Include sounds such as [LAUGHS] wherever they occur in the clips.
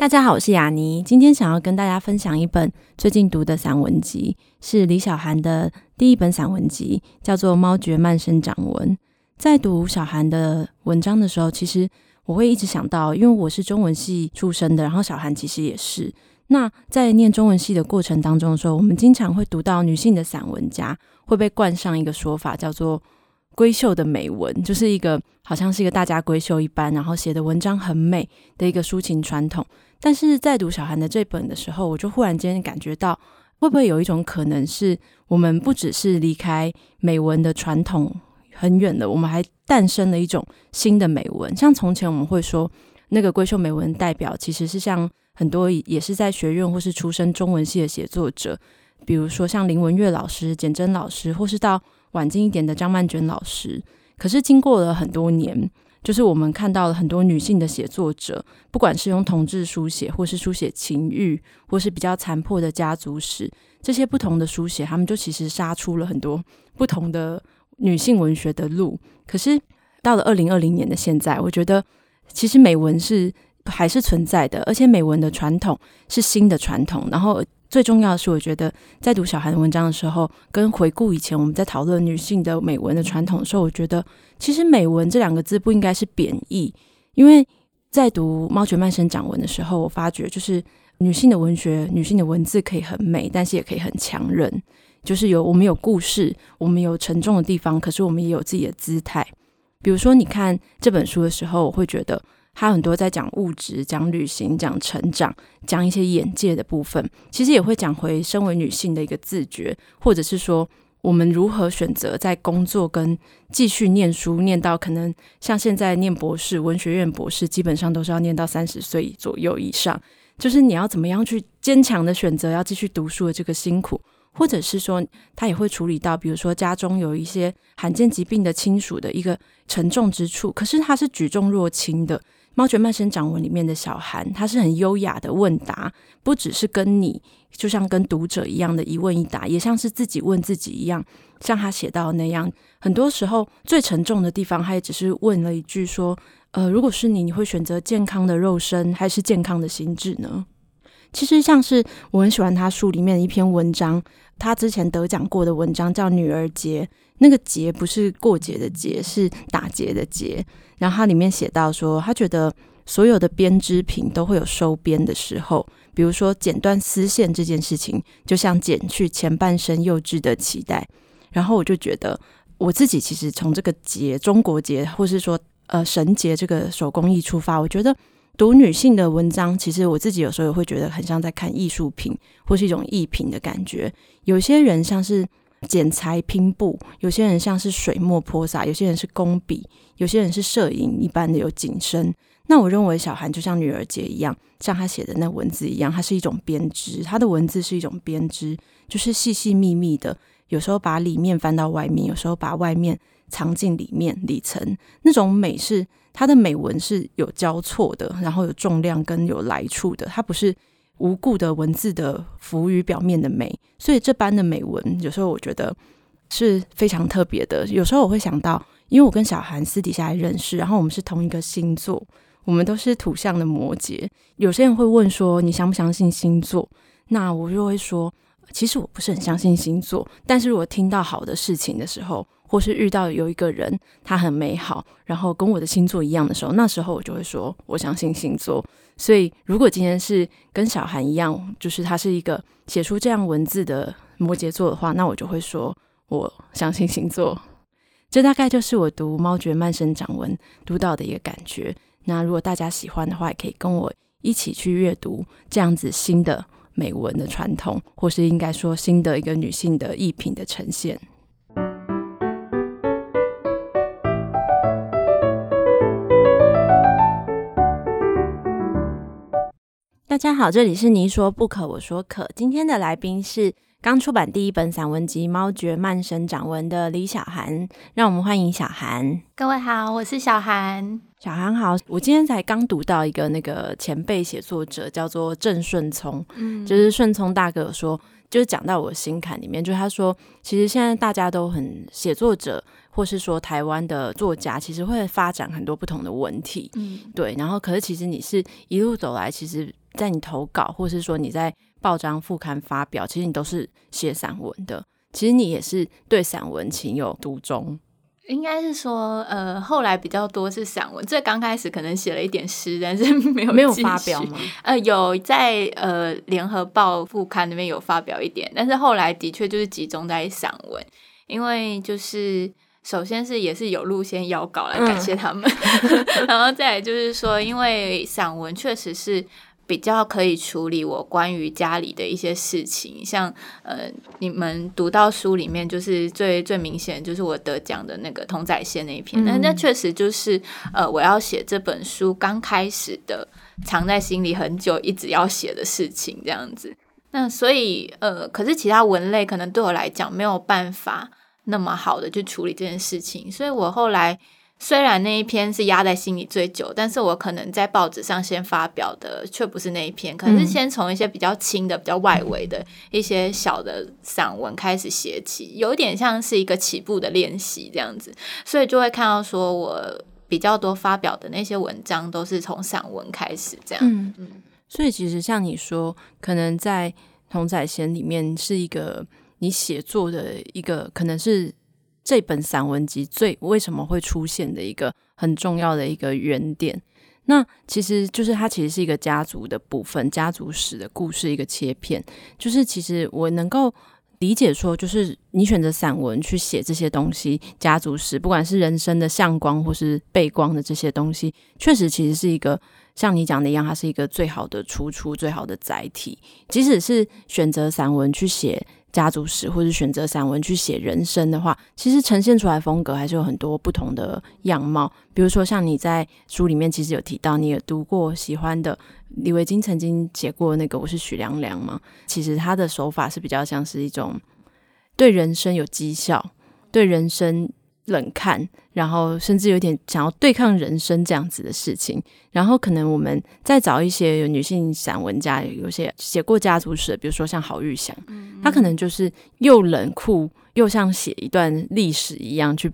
大家好，我是雅妮，今天想要跟大家分享一本最近读的散文集，是李小涵的第一本散文集，叫做《猫绝慢生长文》。在读小涵的文章的时候，其实我会一直想到，因为我是中文系出身的，然后小涵其实也是。那在念中文系的过程当中的时候，我们经常会读到女性的散文家会被冠上一个说法，叫做“闺秀的美文”，就是一个好像是一个大家闺秀一般，然后写的文章很美的一个抒情传统。但是在读小韩的这本的时候，我就忽然间感觉到，会不会有一种可能是，我们不只是离开美文的传统很远了，我们还诞生了一种新的美文。像从前我们会说，那个闺秀美文代表其实是像。很多也是在学院或是出身中文系的写作者，比如说像林文月老师、简真老师，或是到晚近一点的张曼娟老师。可是经过了很多年，就是我们看到了很多女性的写作者，不管是用同志书写，或是书写情欲，或是比较残破的家族史，这些不同的书写，他们就其实杀出了很多不同的女性文学的路。可是到了二零二零年的现在，我觉得其实美文是。还是存在的，而且美文的传统是新的传统。然后最重要的是，我觉得在读小韩的文章的时候，跟回顾以前我们在讨论女性的美文的传统的时候，我觉得其实“美文”这两个字不应该是贬义。因为在读《猫绝慢生长文》的时候，我发觉就是女性的文学、女性的文字可以很美，但是也可以很强韧。就是有我们有故事，我们有沉重的地方，可是我们也有自己的姿态。比如说，你看这本书的时候，我会觉得。他很多在讲物质、讲旅行、讲成长、讲一些眼界的部分，其实也会讲回身为女性的一个自觉，或者是说我们如何选择在工作跟继续念书，念到可能像现在念博士、文学院博士，基本上都是要念到三十岁左右以上，就是你要怎么样去坚强的选择要继续读书的这个辛苦，或者是说他也会处理到，比如说家中有一些罕见疾病的亲属的一个沉重之处，可是他是举重若轻的。《猫绝慢生长文》里面的小涵，他是很优雅的问答，不只是跟你，就像跟读者一样的一问一答，也像是自己问自己一样，像他写到那样。很多时候最沉重的地方，他也只是问了一句说：“呃，如果是你，你会选择健康的肉身还是健康的心智呢？”其实像是我很喜欢他书里面的一篇文章，他之前得奖过的文章叫《女儿节》，那个“节”不是过节的“节”，是打结的“结”。然后他里面写到说，他觉得所有的编织品都会有收边的时候，比如说剪断丝线这件事情，就像剪去前半生幼稚的期待。然后我就觉得，我自己其实从这个节，中国节，或是说呃绳结这个手工艺出发，我觉得读女性的文章，其实我自己有时候也会觉得很像在看艺术品，或是一种艺品的感觉。有些人像是。剪裁拼布，有些人像是水墨泼洒，有些人是工笔，有些人是摄影一般的有景深。那我认为小韩就像女儿节一样，像他写的那文字一样，它是一种编织，他的文字是一种编织，就是细细密密的，有时候把里面翻到外面，有时候把外面藏进里面里层。那种美是它的美文是有交错的，然后有重量跟有来处的，它不是。无故的文字的浮于表面的美，所以这般的美文，有时候我觉得是非常特别的。有时候我会想到，因为我跟小韩私底下还认识，然后我们是同一个星座，我们都是土象的摩羯。有些人会问说，你相不相信星座？那我就会说，其实我不是很相信星座，但是如果听到好的事情的时候，或是遇到有一个人他很美好，然后跟我的星座一样的时候，那时候我就会说，我相信星座。所以，如果今天是跟小韩一样，就是他是一个写出这样文字的摩羯座的话，那我就会说我相信星座。这大概就是我读《猫绝慢生长文》读到的一个感觉。那如果大家喜欢的话，也可以跟我一起去阅读这样子新的美文的传统，或是应该说新的一个女性的艺品的呈现。家好，这里是你说不可，我说可。今天的来宾是刚出版第一本散文集《猫诀慢生长文》的李小涵，让我们欢迎小涵。各位好，我是小涵。小涵好，我今天才刚读到一个那个前辈写作者，叫做郑顺聪，嗯，就是顺聪大哥说，就是讲到我心坎里面，就是他说，其实现在大家都很写作者，或是说台湾的作家，其实会发展很多不同的文体，嗯，对，然后可是其实你是一路走来，其实在你投稿，或是说你在。报章副刊发表，其实你都是写散文的。其实你也是对散文情有独钟，应该是说，呃，后来比较多是散文。最刚开始可能写了一点诗，但是没有没有发表吗？呃，有在呃联合报副刊那边有发表一点，但是后来的确就是集中在散文，因为就是首先是也是有路线邀稿来感谢他们，嗯、[LAUGHS] 然后再来就是说，因为散文确实是。比较可以处理我关于家里的一些事情，像呃，你们读到书里面就是最最明显，就是我得奖的那个童仔线那一篇，那、嗯、那确实就是呃，我要写这本书刚开始的，藏在心里很久，一直要写的事情这样子。那所以呃，可是其他文类可能对我来讲没有办法那么好的去处理这件事情，所以我后来。虽然那一篇是压在心里最久，但是我可能在报纸上先发表的却不是那一篇，可能是先从一些比较轻的、比较外围的一些小的散文开始写起，有点像是一个起步的练习这样子，所以就会看到说我比较多发表的那些文章都是从散文开始这样。嗯嗯，所以其实像你说，可能在童仔贤里面是一个你写作的一个，可能是。这本散文集最为什么会出现的一个很重要的一个原点，那其实就是它其实是一个家族的部分，家族史的故事一个切片。就是其实我能够理解说，就是你选择散文去写这些东西，家族史，不管是人生的向光或是背光的这些东西，确实其实是一个像你讲的一样，它是一个最好的出处，最好的载体。即使是选择散文去写。家族史，或是选择散文去写人生的话，其实呈现出来风格还是有很多不同的样貌。比如说，像你在书里面其实有提到，你有读过喜欢的李维京曾经写过那个《我是许良良》嘛？其实他的手法是比较像是一种对人生有讥笑，对人生。冷看，然后甚至有点想要对抗人生这样子的事情。然后可能我们再找一些女性散文家，有些写过家族史，比如说像郝玉祥，她、嗯、可能就是又冷酷又像写一段历史一样去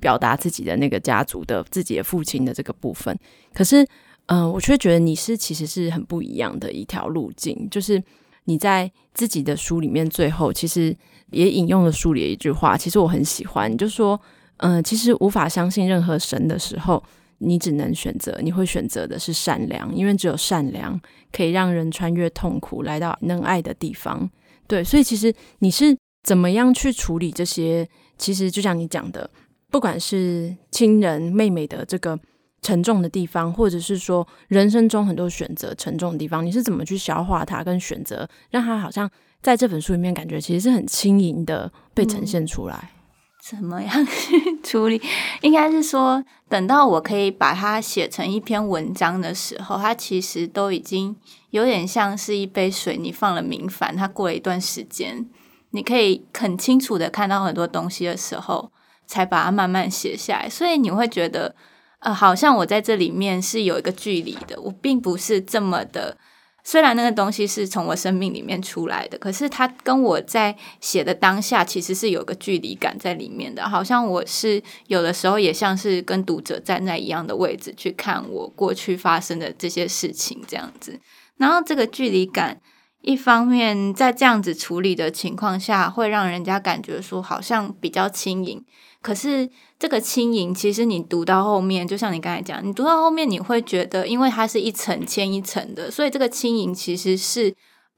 表达自己的那个家族的自己的父亲的这个部分。可是，嗯、呃，我却觉得你是其实是很不一样的一条路径，就是你在自己的书里面最后其实也引用了书里的一句话，其实我很喜欢，就说。嗯、呃，其实无法相信任何神的时候，你只能选择，你会选择的是善良，因为只有善良可以让人穿越痛苦，来到能爱的地方。对，所以其实你是怎么样去处理这些？其实就像你讲的，不管是亲人妹妹的这个沉重的地方，或者是说人生中很多选择沉重的地方，你是怎么去消化它，跟选择让它好像在这本书里面感觉其实是很轻盈的被呈现出来。嗯怎么样去处理？[LAUGHS] 应该是说，等到我可以把它写成一篇文章的时候，它其实都已经有点像是一杯水，你放了明矾，它过了一段时间，你可以很清楚的看到很多东西的时候，才把它慢慢写下来。所以你会觉得，呃，好像我在这里面是有一个距离的，我并不是这么的。虽然那个东西是从我生命里面出来的，可是它跟我在写的当下其实是有个距离感在里面的，好像我是有的时候也像是跟读者站在一样的位置去看我过去发生的这些事情这样子。然后这个距离感，一方面在这样子处理的情况下，会让人家感觉说好像比较轻盈。可是这个轻盈，其实你读到后面，就像你刚才讲，你读到后面，你会觉得，因为它是一层牵一层的，所以这个轻盈其实是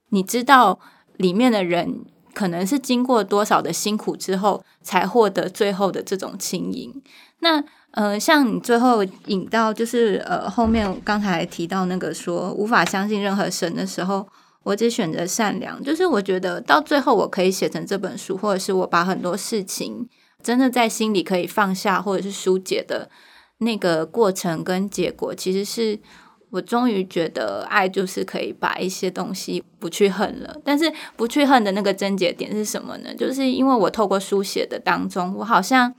你知道里面的人可能是经过多少的辛苦之后，才获得最后的这种轻盈。那呃，像你最后引到，就是呃后面刚才提到那个说无法相信任何神的时候，我只选择善良，就是我觉得到最后我可以写成这本书，或者是我把很多事情。真的在心里可以放下或者是疏解的那个过程跟结果，其实是我终于觉得爱就是可以把一些东西不去恨了。但是不去恨的那个症结点是什么呢？就是因为我透过书写的当中，我好像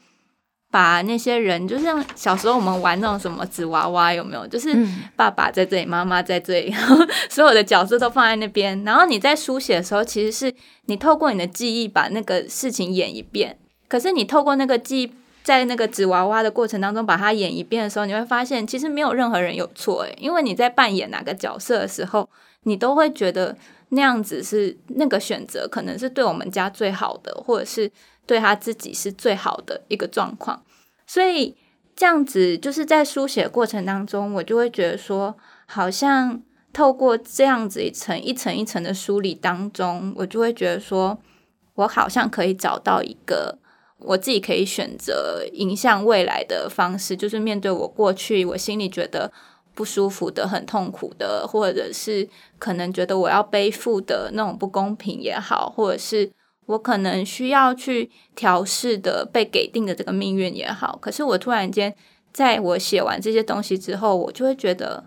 把那些人，就像小时候我们玩那种什么纸娃娃，有没有？就是爸爸在这里，妈妈在这里，然后所有的角色都放在那边。然后你在书写的时候，其实是你透过你的记忆把那个事情演一遍。可是你透过那个记。在那个纸娃娃的过程当中，把它演一遍的时候，你会发现其实没有任何人有错诶，因为你在扮演哪个角色的时候，你都会觉得那样子是那个选择，可能是对我们家最好的，或者是对他自己是最好的一个状况。所以这样子就是在书写过程当中，我就会觉得说，好像透过这样子一层一层一层的梳理当中，我就会觉得说我好像可以找到一个。我自己可以选择迎向未来的方式，就是面对我过去我心里觉得不舒服的、很痛苦的，或者是可能觉得我要背负的那种不公平也好，或者是我可能需要去调试的被给定的这个命运也好。可是我突然间在我写完这些东西之后，我就会觉得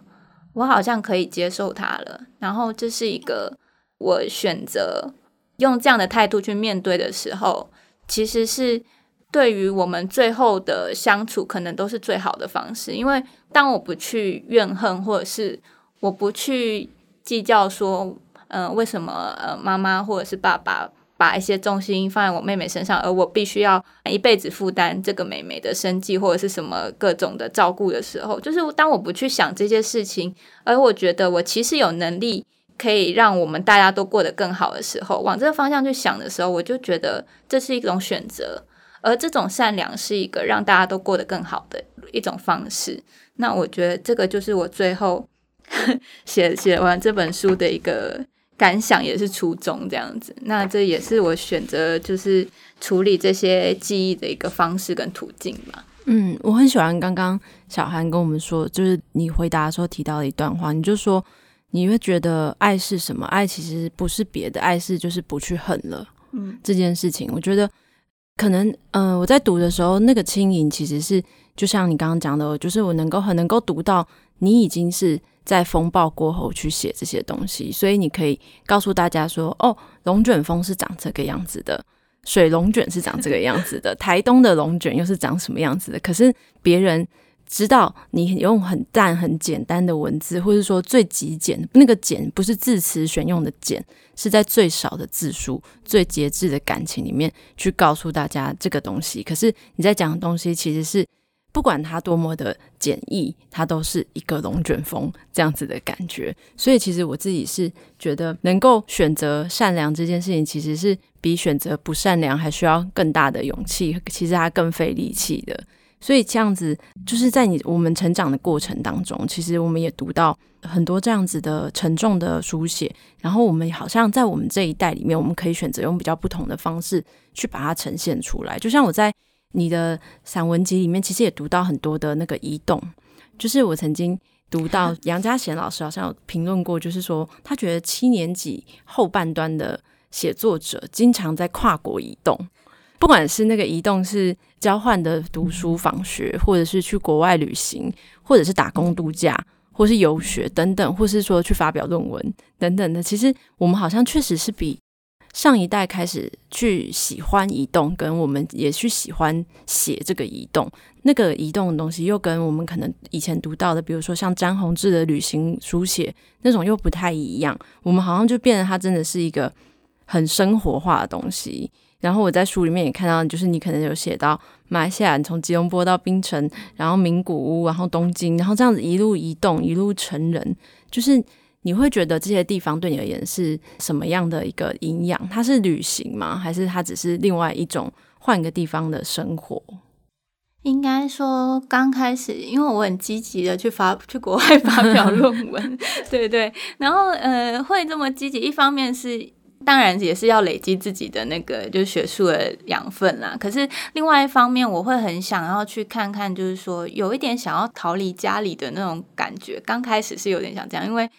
我好像可以接受它了。然后这是一个我选择用这样的态度去面对的时候。其实是对于我们最后的相处，可能都是最好的方式。因为当我不去怨恨，或者是我不去计较说，嗯、为什么呃妈妈或者是爸爸把一些重心放在我妹妹身上，而我必须要一辈子负担这个妹妹的生计或者是什么各种的照顾的时候，就是当我不去想这些事情，而我觉得我其实有能力。可以让我们大家都过得更好的时候，往这个方向去想的时候，我就觉得这是一种选择，而这种善良是一个让大家都过得更好的一种方式。那我觉得这个就是我最后 [LAUGHS] 写写完这本书的一个感想，也是初衷这样子。那这也是我选择就是处理这些记忆的一个方式跟途径吧。嗯，我很喜欢刚刚小韩跟我们说，就是你回答的时候提到的一段话，你就说。你会觉得爱是什么？爱其实不是别的，爱是就是不去恨了。嗯，这件事情，我觉得可能，嗯、呃，我在读的时候，那个轻盈其实是就像你刚刚讲的，就是我能够很能够读到你已经是在风暴过后去写这些东西，所以你可以告诉大家说，哦，龙卷风是长这个样子的，水龙卷是长这个样子的，台东的龙卷又是长什么样子的？可是别人。知道你用很淡、很简单的文字，或者说最极简，那个简不是字词选用的简，是在最少的字数、最节制的感情里面去告诉大家这个东西。可是你在讲的东西，其实是不管它多么的简易，它都是一个龙卷风这样子的感觉。所以，其实我自己是觉得，能够选择善良这件事情，其实是比选择不善良还需要更大的勇气，其实它更费力气的。所以这样子，就是在你我们成长的过程当中，其实我们也读到很多这样子的沉重的书写。然后我们好像在我们这一代里面，我们可以选择用比较不同的方式去把它呈现出来。就像我在你的散文集里面，其实也读到很多的那个移动。就是我曾经读到 [LAUGHS] 杨家贤老师好像有评论过，就是说他觉得七年级后半段的写作者经常在跨国移动。不管是那个移动是交换的读书访学，或者是去国外旅行，或者是打工度假，或是游学等等，或是说去发表论文等等的，其实我们好像确实是比上一代开始去喜欢移动，跟我们也去喜欢写这个移动。那个移动的东西，又跟我们可能以前读到的，比如说像詹宏志的旅行书写那种又不太一样。我们好像就变得它真的是一个很生活化的东西。然后我在书里面也看到，就是你可能有写到马来西亚，你从吉隆坡到槟城，然后名古屋，然后东京，然后这样子一路移动，一路成人，就是你会觉得这些地方对你而言是什么样的一个营养？它是旅行吗？还是它只是另外一种换个地方的生活？应该说刚开始，因为我很积极的去发 [LAUGHS] 去国外发表论文，对对，然后呃会这么积极，一方面是。当然也是要累积自己的那个就是学术的养分啦。可是另外一方面，我会很想要去看看，就是说有一点想要逃离家里的那种感觉。刚开始是有点想这样，因为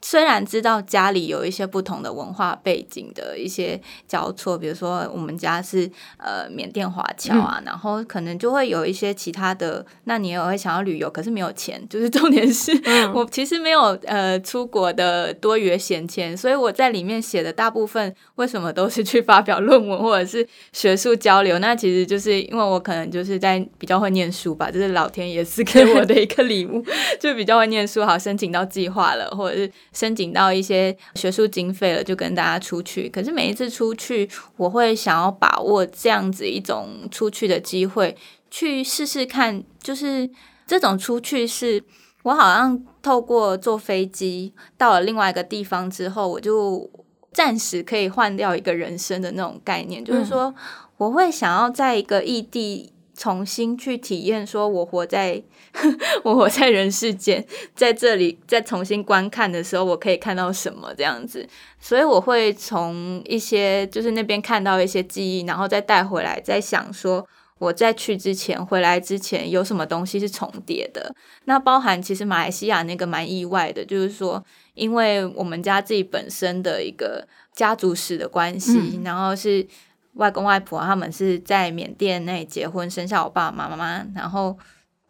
虽然知道家里有一些不同的文化背景的一些交错，比如说我们家是呃缅甸华侨啊，嗯、然后可能就会有一些其他的，那你也会想要旅游，可是没有钱，就是 [LAUGHS] 重点是、嗯、我其实没有呃出国的多余闲钱，所以我在里面写的大部分为什么都是去发表论文或者是学术交流，那其实就是因为我可能就是在比较会念书吧，就是老天爷赐给我的一个礼物，[LAUGHS] 就比较会念书，好申请到计划了，或者是。申请到一些学术经费了，就跟大家出去。可是每一次出去，我会想要把握这样子一种出去的机会，去试试看。就是这种出去，是我好像透过坐飞机到了另外一个地方之后，我就暂时可以换掉一个人生的那种概念。就是说，我会想要在一个异地。重新去体验，说我活在 [LAUGHS] 我活在人世间，在这里再重新观看的时候，我可以看到什么这样子？所以我会从一些就是那边看到一些记忆，然后再带回来，再想说我在去之前、回来之前有什么东西是重叠的。那包含其实马来西亚那个蛮意外的，就是说，因为我们家自己本身的一个家族史的关系，嗯、然后是。外公外婆他们是在缅甸那里结婚，生下我爸爸妈妈，然后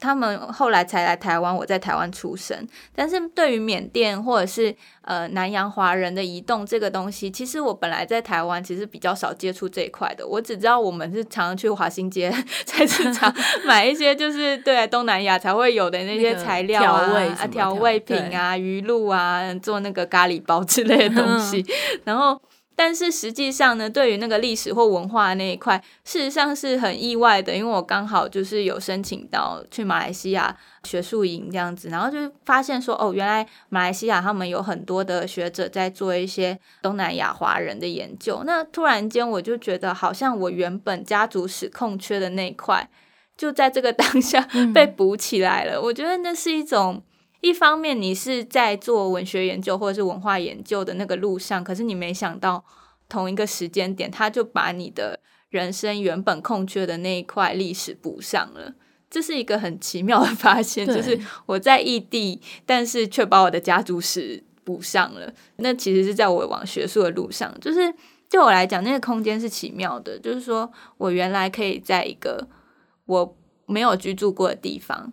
他们后来才来台湾。我在台湾出生，但是对于缅甸或者是呃南洋华人的移动这个东西，其实我本来在台湾其实比较少接触这一块的。我只知道我们是常常去华新街菜市场买一些就是对东南亚才会有的那些材料啊、[LAUGHS] 调味啊、调味品啊、鱼露啊，做那个咖喱包之类的东西，[LAUGHS] 然后。但是实际上呢，对于那个历史或文化那一块，事实上是很意外的，因为我刚好就是有申请到去马来西亚学术营这样子，然后就发现说，哦，原来马来西亚他们有很多的学者在做一些东南亚华人的研究。那突然间我就觉得，好像我原本家族史空缺的那一块，就在这个当下被补起来了。嗯。我觉得那是一种。一方面，你是在做文学研究或者是文化研究的那个路上，可是你没想到同一个时间点，他就把你的人生原本空缺的那一块历史补上了。这是一个很奇妙的发现，就是我在异地，但是却把我的家族史补上了。那其实是在我往学术的路上，就是对我来讲，那个空间是奇妙的，就是说我原来可以在一个我没有居住过的地方。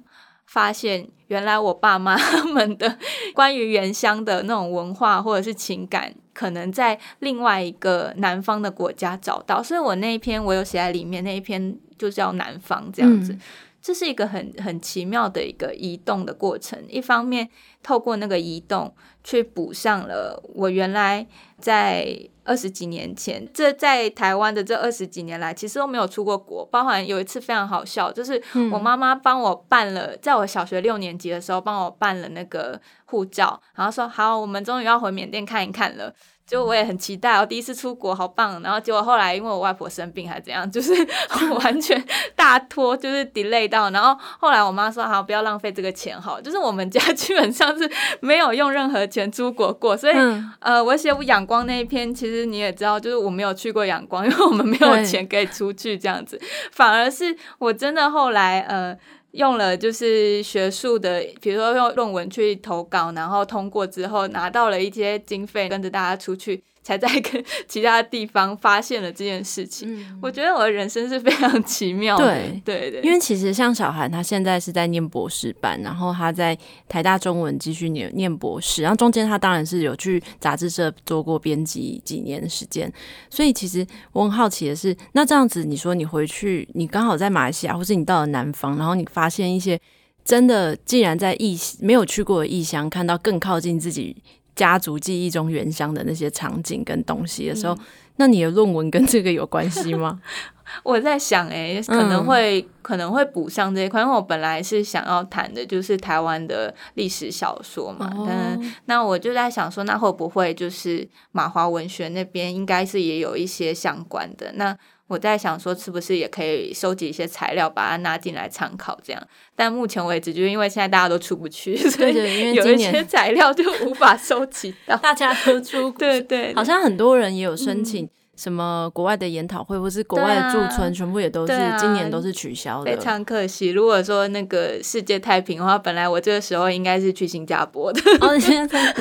发现原来我爸妈 [LAUGHS] 他们的关于原乡的那种文化或者是情感，可能在另外一个南方的国家找到，所以我那一篇我有写在里面，那一篇就叫南方这样子。嗯这是一个很很奇妙的一个移动的过程。一方面，透过那个移动，去补上了我原来在二十几年前，这在台湾的这二十几年来，其实都没有出过国。包含有一次非常好笑，就是我妈妈帮我办了，在我小学六年级的时候帮我办了那个护照，然后说好，我们终于要回缅甸看一看了。就我也很期待，我第一次出国，好棒！然后结果后来因为我外婆生病还是怎样，就是 [LAUGHS] 完全大拖，就是 delay 到。然后后来我妈说：“好，不要浪费这个钱，好。”就是我们家 [LAUGHS] 基本上是没有用任何钱出国过，所以、嗯、呃，我写仰光那一篇，其实你也知道，就是我没有去过仰光，因为我们没有钱可以出去这样子。反而是我真的后来呃。用了就是学术的，比如说用论文去投稿，然后通过之后拿到了一些经费，跟着大家出去。才在跟 [LAUGHS] 其他地方发现了这件事情，嗯、我觉得我的人生是非常奇妙的。对对对，因为其实像小韩，他现在是在念博士班，然后他在台大中文继续念念博士，然后中间他当然是有去杂志社做过编辑几年的时间。所以其实我很好奇的是，那这样子你说你回去，你刚好在马来西亚，或是你到了南方，然后你发现一些真的，竟然在异没有去过的异乡，看到更靠近自己。家族记忆中原乡的那些场景跟东西的时候，嗯、那你的论文跟这个有关系吗？[LAUGHS] 我在想、欸，诶，可能会、嗯、可能会补上这一块，因为我本来是想要谈的就是台湾的历史小说嘛。嗯、哦，那我就在想说，那会不会就是马华文学那边应该是也有一些相关的那。我在想说，是不是也可以收集一些材料，把它拿进来参考，这样。但目前为止，就是因为现在大家都出不去，[LAUGHS] 所以有一些材料就无法收集到。[LAUGHS] 大家都出，[LAUGHS] 对，对对，好像很多人也有申请什么国外的研讨会，或是国外的驻村，全部也都是今年都是取消的，非常可惜。如果说那个世界太平的话，本来我这个时候应该是去新加坡的。哦，现在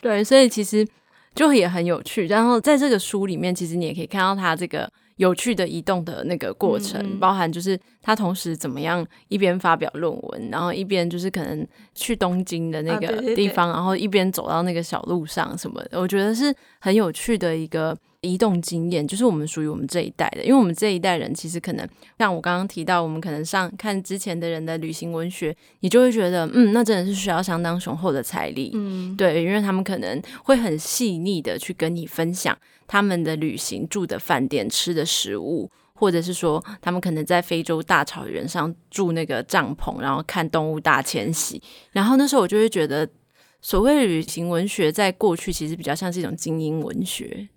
对，所以其实就也很有趣。然后在这个书里面，其实你也可以看到他这个。有趣的移动的那个过程，嗯、包含就是他同时怎么样一边发表论文，然后一边就是可能去东京的那个地方，啊、然后一边走到那个小路上什么的，我觉得是很有趣的一个移动经验，就是我们属于我们这一代的，因为我们这一代人其实可能像我刚刚提到，我们可能上看之前的人的旅行文学，你就会觉得，嗯，那真的是需要相当雄厚的财力，嗯，对，因为他们可能会很细腻的去跟你分享。他们的旅行住的饭店、吃的食物，或者是说他们可能在非洲大草原上住那个帐篷，然后看动物大迁徙。然后那时候我就会觉得，所谓旅行文学在过去其实比较像是一种精英文学。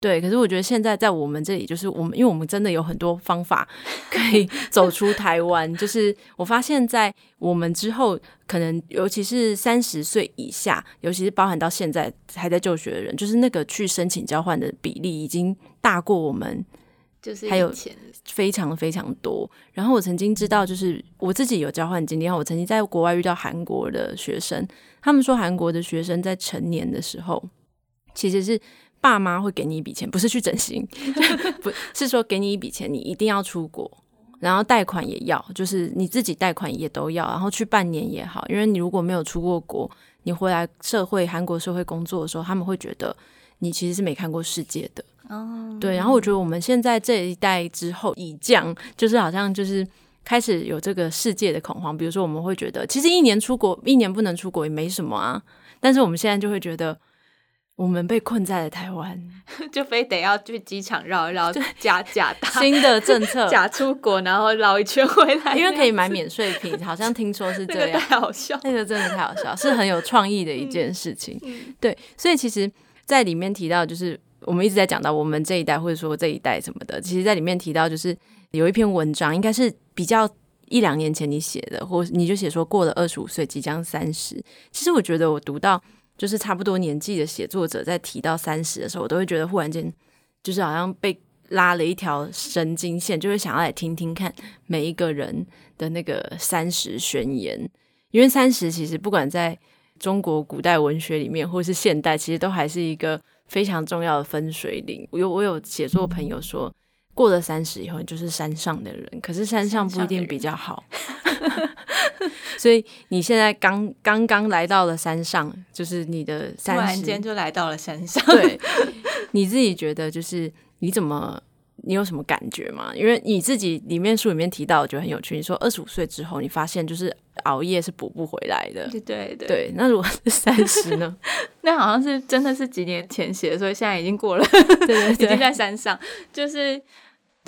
对，可是我觉得现在在我们这里，就是我们，因为我们真的有很多方法可以 [LAUGHS] 走出台湾。就是我发现，在我们之后，可能尤其是三十岁以下，尤其是包含到现在还在就学的人，就是那个去申请交换的比例已经大过我们，就是还有非常非常多。然后我曾经知道，就是我自己有交换经历，然后我曾经在国外遇到韩国的学生，他们说韩国的学生在成年的时候，其实是。爸妈会给你一笔钱，不是去整形，[LAUGHS] 不是说给你一笔钱，你一定要出国，然后贷款也要，就是你自己贷款也都要，然后去半年也好，因为你如果没有出过国，你回来社会韩国社会工作的时候，他们会觉得你其实是没看过世界的。哦，对，然后我觉得我们现在这一代之后已降，就是好像就是开始有这个世界的恐慌，比如说我们会觉得，其实一年出国，一年不能出国也没什么啊，但是我们现在就会觉得。我们被困在了台湾，[LAUGHS] 就非得要去机场绕一绕，[LAUGHS] 假假搭 [LAUGHS] 新的政策，假出国，然后绕一圈回来，因为可以买免税品，好像听说是这样，太好笑，那个真的太好笑，是很有创意的一件事情。嗯、对，所以其实，在里面提到，就是我们一直在讲到我们这一代，或者说这一代什么的，其实在里面提到，就是有一篇文章，应该是比较一两年前你写的，或你就写说过了二十五岁，即将三十。其实我觉得我读到。就是差不多年纪的写作者在提到三十的时候，我都会觉得忽然间，就是好像被拉了一条神经线，就会想要来听听看每一个人的那个三十宣言。因为三十其实不管在中国古代文学里面，或是现代，其实都还是一个非常重要的分水岭。我有我有写作朋友说，过了三十以后，你就是山上的人，可是山上不一定比较好。[LAUGHS] 所以你现在刚刚刚来到了山上，就是你的三十，突然间就来到了山上。对，你自己觉得就是你怎么，你有什么感觉吗？因为你自己里面书里面提到，我觉得很有趣。你说二十五岁之后，你发现就是熬夜是补不回来的。对对对。对，那如果是三十呢？[LAUGHS] 那好像是真的是几年前写的，所以现在已经过了。对对对，[LAUGHS] 已经在山上，就是。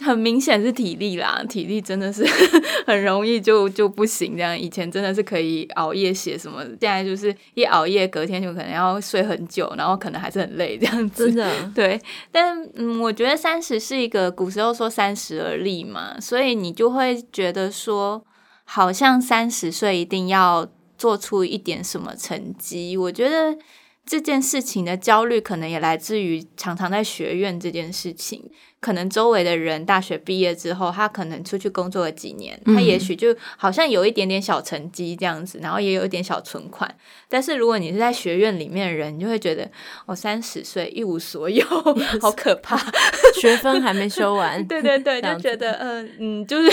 很明显是体力啦，体力真的是 [LAUGHS] 很容易就就不行。这样以前真的是可以熬夜写什么，现在就是一熬夜，隔天就可能要睡很久，然后可能还是很累这样子。真的，[LAUGHS] 对。但嗯，我觉得三十是一个古时候说三十而立嘛，所以你就会觉得说，好像三十岁一定要做出一点什么成绩。我觉得这件事情的焦虑可能也来自于常常在学院这件事情。可能周围的人大学毕业之后，他可能出去工作了几年，嗯、他也许就好像有一点点小成绩这样子，然后也有一点小存款。但是如果你是在学院里面的人，你就会觉得我三十岁一无所有，[LAUGHS] 好可怕，学分还没修完。[LAUGHS] [LAUGHS] 对对对，就觉得嗯嗯，就是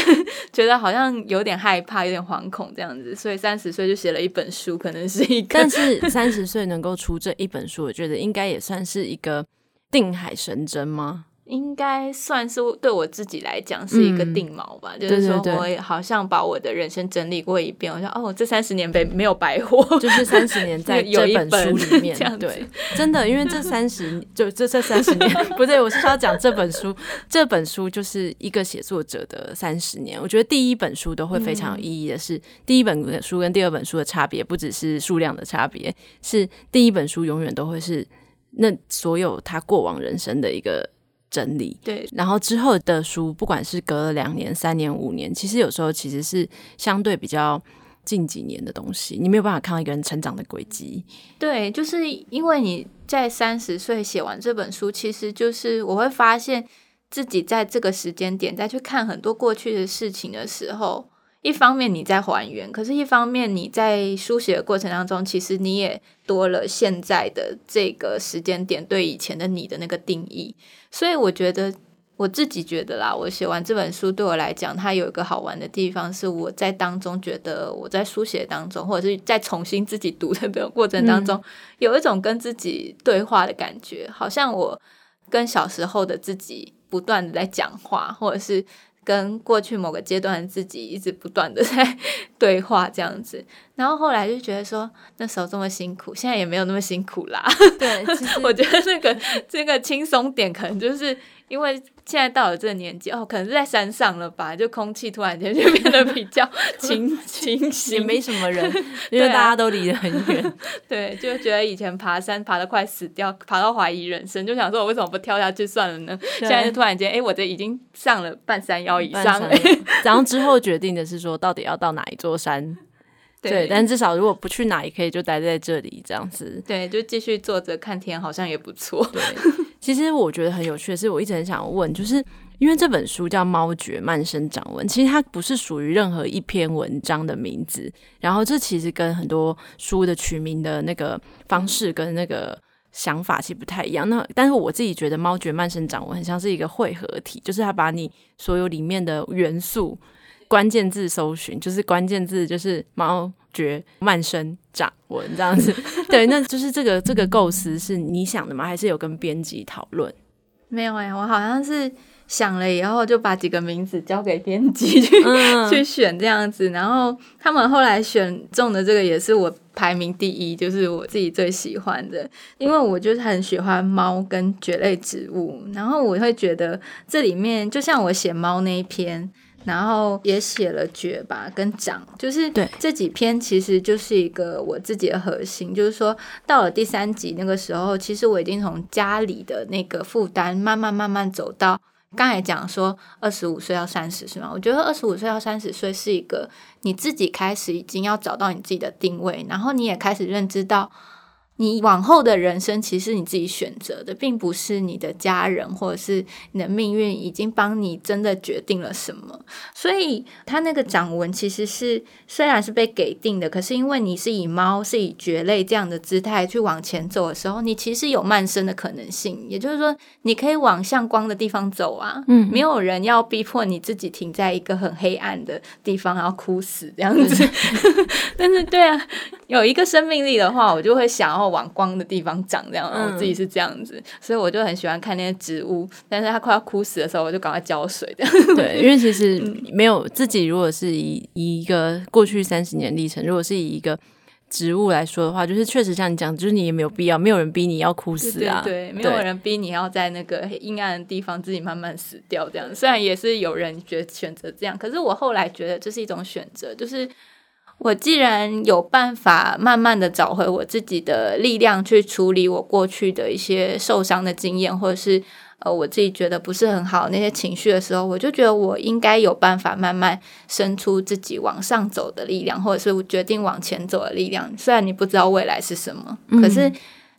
觉得好像有点害怕，有点惶恐这样子。所以三十岁就写了一本书，可能是一个。但是三十岁能够出这一本书，我觉得应该也算是一个定海神针吗？应该算是对我自己来讲是一个定锚吧，嗯、就是说我好像把我的人生整理过一遍，我说哦，这三十年没没有白活，[LAUGHS] 就是三十年在 [LAUGHS] 这本书里面，对，真的，因为这三十就这这三十年不对，我是说要讲这本书，这本书就是一个写作者的三十年。我觉得第一本书都会非常有意义的是，嗯、第一本书跟第二本书的差别不只是数量的差别，是第一本书永远都会是那所有他过往人生的一个。整理对，然后之后的书，不管是隔了两年、三年、五年，其实有时候其实是相对比较近几年的东西，你没有办法看到一个人成长的轨迹。对，就是因为你在三十岁写完这本书，其实就是我会发现自己在这个时间点再去看很多过去的事情的时候。一方面你在还原，可是一方面你在书写的过程当中，其实你也多了现在的这个时间点对以前的你的那个定义。所以我觉得我自己觉得啦，我写完这本书对我来讲，它有一个好玩的地方，是我在当中觉得我在书写当中，或者是在重新自己读的这个过程当中，有一种跟自己对话的感觉，好像我跟小时候的自己不断的在讲话，或者是。跟过去某个阶段的自己一直不断的 [LAUGHS] 在对话，这样子，然后后来就觉得说那时候这么辛苦，现在也没有那么辛苦啦。对，其实 [LAUGHS] 我觉得那个这个轻松点，可能就是因为。现在到了这个年纪哦，可能是在山上了吧，就空气突然间就变得比较清 [LAUGHS] 清新，也没什么人，[LAUGHS] 因为大家都离得很远。[LAUGHS] 对，就觉得以前爬山爬得快死掉，爬到怀疑人生，就想说我为什么不跳下去算了呢？现在就突然间，哎、欸，我这已经上了半山腰以上了。然后之后决定的是说，到底要到哪一座山？对，对，但至少如果不去哪，也可以就待在这里这样子。对，就继续坐着看天，好像也不错。对。其实我觉得很有趣的是，我一直很想问，就是因为这本书叫《猫诀慢生长文》，其实它不是属于任何一篇文章的名字。然后这其实跟很多书的取名的那个方式跟那个想法其实不太一样。那但是我自己觉得《猫诀慢生长文》很像是一个汇合体，就是它把你所有里面的元素。关键字搜寻就是关键字，就是猫诀慢生长文这样子。[LAUGHS] 对，那就是这个这个构思是你想的吗？还是有跟编辑讨论？没有哎、欸，我好像是想了以后就把几个名字交给编辑 [LAUGHS] 去、嗯、[LAUGHS] 去选这样子，然后他们后来选中的这个也是我排名第一，就是我自己最喜欢的，因为我就是很喜欢猫跟蕨类植物，然后我会觉得这里面就像我写猫那一篇。然后也写了绝吧，跟长，就是这几篇其实就是一个我自己的核心，就是说到了第三集那个时候，其实我已经从家里的那个负担慢慢慢慢走到刚才讲说二十五岁到三十岁嘛，我觉得二十五岁到三十岁是一个你自己开始已经要找到你自己的定位，然后你也开始认知到。你往后的人生其实你自己选择的，并不是你的家人或者是你的命运已经帮你真的决定了什么。所以他那个掌纹其实是虽然是被给定的，可是因为你是以猫是以蕨类这样的姿态去往前走的时候，你其实有慢生的可能性。也就是说，你可以往向光的地方走啊。嗯，没有人要逼迫你自己停在一个很黑暗的地方，然后哭死这样子。[LAUGHS] 但是，对啊，有一个生命力的话，我就会想要。往光的地方长，这样，我自己是这样子，嗯，所以我就很喜欢看那些植物。但是它快要枯死的时候，我就赶快浇水。这样，对，[LAUGHS] 因为其实没有自己，如果是以以一个过去三十年历程，如果是以一个植物来说的话，就是确实像你讲，就是你也没有必要，没有人逼你要枯死啊，对，对，对，没有人逼你要在那个阴暗的地方自己慢慢死掉。这样，虽然也是有人觉得选择这样，可是我后来觉得这是一种选择，就是。我既然有办法慢慢的找回我自己的力量，去处理我过去的一些受伤的经验，或者是呃我自己觉得不是很好那些情绪的时候，我就觉得我应该有办法慢慢生出自己往上走的力量，或者是决定往前走的力量。虽然你不知道未来是什么，可是。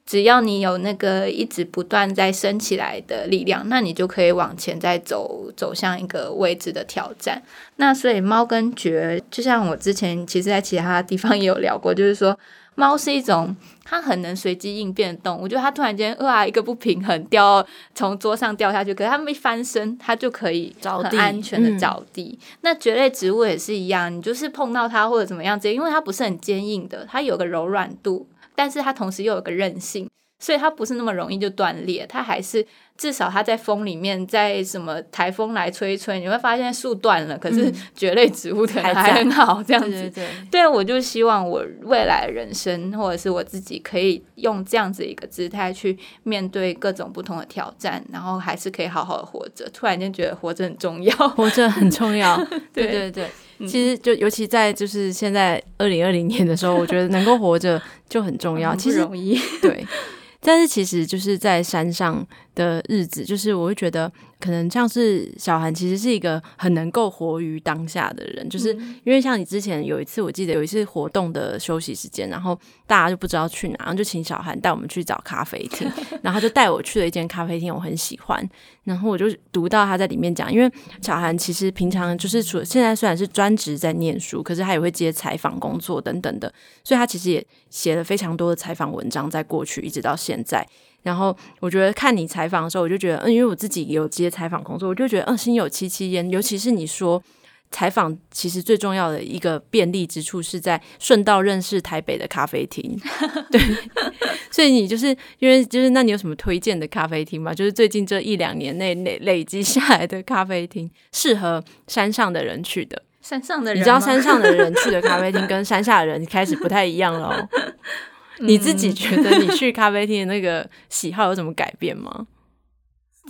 只要你有那个一直不断在升起来的力量，那你就可以往前再走，走向一个未知的挑战。那所以猫跟蕨，就像我之前其实在其他地方也有聊过，就是说猫是一种它很能随机应变的动物。我觉得它突然间哇一个不平衡掉从桌上掉下去，可是它没翻身，它就可以很安全的着地。嗯、那蕨类植物也是一样，你就是碰到它或者怎么样子，因为它不是很坚硬的，它有个柔软度。但是它同时又有个韧性，所以它不是那么容易就断裂。它还是至少它在风里面，在什么台风来吹一吹，你会发现树断了，可是蕨类植物可能还很好 [LAUGHS] 这样子。对，对，对，对，我就希望我未来人生或者是我自己可以用这样子一个姿态去面对各种不同的挑战，然后还是可以好好的活着。突然间觉得活着很重要，活着很重要。对 [LAUGHS] 对对。其实就尤其在就是现在二零二零年的时候，我觉得能够活着就很重要。[LAUGHS] 其实容易。对，但是其实就是在山上的日子，就是我会觉得，可能像是小韩，其实是一个很能够活于当下的人，就是因为像你之前有一次，我记得有一次活动的休息时间，然后大家就不知道去哪，然后就请小韩带我们去找咖啡厅，[LAUGHS] 然后他就带我去了一间咖啡厅，我很喜欢，然后我就读到他在里面讲，因为小韩其实平常就是除了现在虽然是专职在念书，可是他也会接采访工作等等的，所以他其实也写了非常多的采访文章，在过去一直到现在。然后我觉得看你采访的时候，我就觉得，嗯，因为我自己有接采访工作，我就觉得，嗯，心有戚戚焉。尤其是你说采访，其实最重要的一个便利之处是在顺道认识台北的咖啡厅。[LAUGHS] 对，所以你就是因为就是，那你有什么推荐的咖啡厅吗？就是最近这一两年内累累积下来的咖啡厅，适合山上的人去的。山上的人，你知道山上的人去的咖啡厅 [LAUGHS] 跟山下的人开始不太一样了。你自己觉得你去咖啡厅的那个喜好有什么改变吗？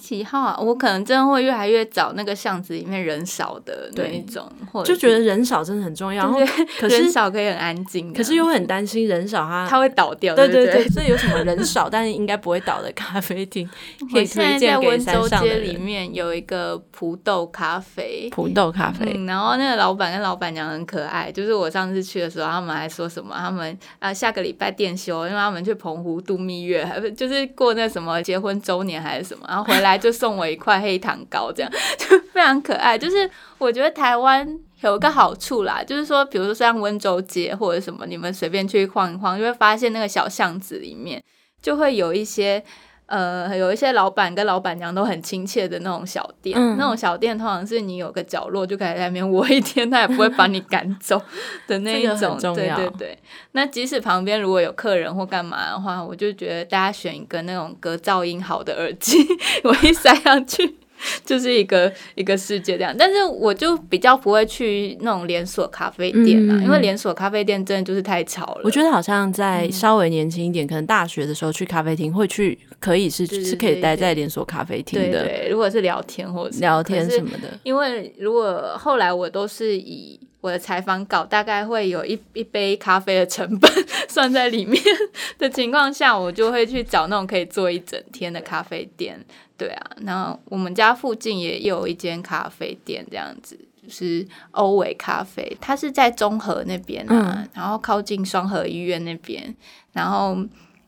喜好啊，我可能真的会越来越找那个巷子里面人少的那一种，或者就觉得人少真的很重要。然后可是人少可以很安静，可是又很担心人少它它会倒掉。对对对，所以有什么人少 [LAUGHS] 但是应该不会倒的咖啡厅可以推荐给山上街？里面有一个葡萄咖啡，葡萄咖啡。嗯，然后那个老板跟老板娘很可爱，就是我上次去的时候，他们还说什么？他们啊下个礼拜店休，因为他们去澎湖度蜜月，还不就是过那什么结婚周年还是什么？然后回来。来就送我一块黑糖糕，这样就非常可爱。就是我觉得台湾有一个好处啦，就是说，比如说像温州街或者什么，你们随便去逛一逛，就会发现那个小巷子里面就会有一些。呃，有一些老板跟老板娘都很亲切的那种小店，嗯、那种小店通常是你有个角落就可以在那边窝一天，他也不会把你赶走 [LAUGHS] 的那一种。对对对。那即使旁边如果有客人或干嘛的话，我就觉得大家选一个那种隔噪音好的耳机，[LAUGHS] 我一塞上去。就是一个一个世界这样，但是我就比较不会去那种连锁咖啡店啊，嗯、因为连锁咖啡店真的就是太吵了。我觉得好像在稍微年轻一点，嗯、可能大学的时候去咖啡厅会去，可以是是可以待在连锁咖啡厅的。对，如果是聊天或者聊天什么的，因为如果后来我都是以我的采访稿大概会有一一杯咖啡的成本 [LAUGHS] 算在里面的情况下，我就会去找那种可以坐一整天的咖啡店。对啊，那我们家附近也有一间咖啡店，这样子就是欧维咖啡，它是在中和那边啊，嗯、然后靠近双河医院那边。然后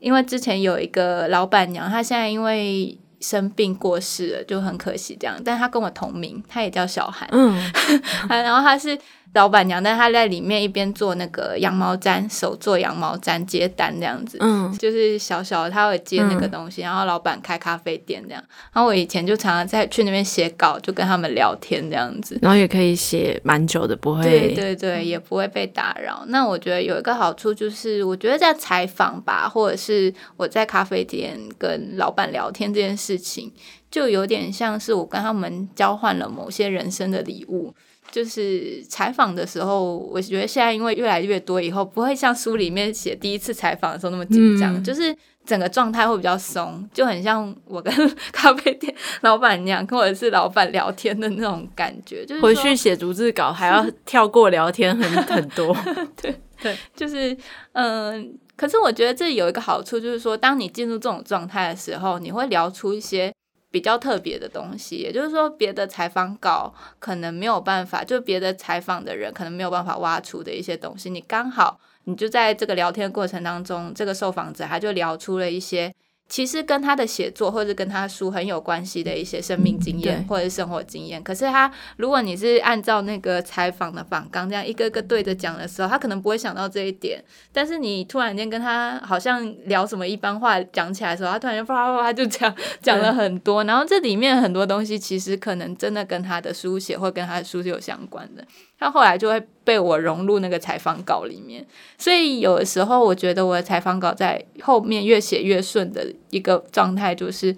因为之前有一个老板娘，她现在因为生病过世了，就很可惜这样。但她跟我同名，她也叫小韩，嗯，[LAUGHS] 然后她是。老板娘，但她在里面一边做那个羊毛毡，手做羊毛毡接单这样子，嗯，就是小小的，她会接那个东西，嗯、然后老板开咖啡店这样，然后我以前就常常在去那边写稿，就跟他们聊天这样子，然后也可以写蛮久的，不会，对对对，也不会被打扰。那我觉得有一个好处就是，我觉得在采访吧，或者是我在咖啡店跟老板聊天这件事情，就有点像是我跟他们交换了某些人生的礼物。就是采访的时候，我觉得现在因为越来越多，以后不会像书里面写第一次采访的时候那么紧张，嗯、就是整个状态会比较松，就很像我跟咖啡店老板娘或者是老板聊天的那种感觉。就是回去写逐字稿还要跳过聊天很很多，[LAUGHS] 对对，就是嗯、呃，可是我觉得这有一个好处，就是说当你进入这种状态的时候，你会聊出一些。比较特别的东西，也就是说，别的采访稿可能没有办法，就别的采访的人可能没有办法挖出的一些东西，你刚好你就在这个聊天过程当中，这个受访者他就聊出了一些。其实跟他的写作或者跟他书很有关系的一些生命经验或者生活经验，可是他如果你是按照那个采访的访纲这样一个个对着讲的时候，他可能不会想到这一点。但是你突然间跟他好像聊什么一般话讲起来的时候，他突然间啪啪啪就讲 [LAUGHS] 讲了很多，然后这里面很多东西其实可能真的跟他的书写或跟他的书是有相关的。他后来就会被我融入那个采访稿里面，所以有的时候我觉得我的采访稿在后面越写越顺的一个状态，就是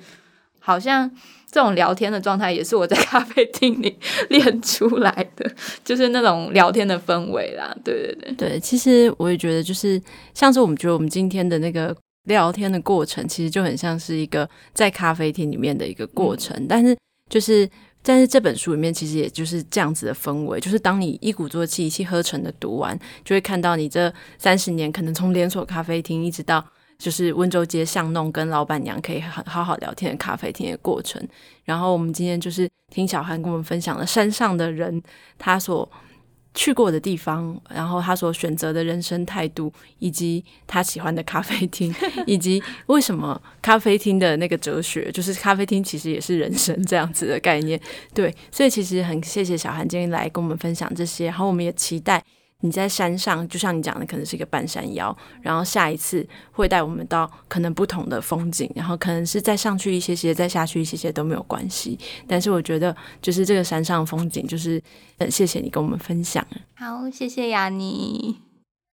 好像这种聊天的状态也是我在咖啡厅里 [LAUGHS] 练出来的，就是那种聊天的氛围啦。对对对对，其实我也觉得，就是像是我们觉得我们今天的那个聊天的过程，其实就很像是一个在咖啡厅里面的一个过程，嗯、但是就是。但是这本书里面其实也就是这样子的氛围，就是当你一鼓作气、一气呵成的读完，就会看到你这三十年可能从连锁咖啡厅一直到就是温州街巷弄跟老板娘可以很好好聊天的咖啡厅的过程。然后我们今天就是听小韩跟我们分享了山上的人他所去过的地方，然后他所选择的人生态度，以及他喜欢的咖啡厅，[LAUGHS] 以及为什么咖啡厅的那个哲学，就是咖啡厅其实也是人生这样子的概念。对，所以其实很谢谢小韩今天来跟我们分享这些，然后我们也期待。你在山上，就像你讲的，可能是一个半山腰，然后下一次会带我们到可能不同的风景，然后可能是再上去一些些，再下去一些些都没有关系。但是我觉得，就是这个山上风景，就是很谢谢你跟我们分享。好，谢谢雅妮。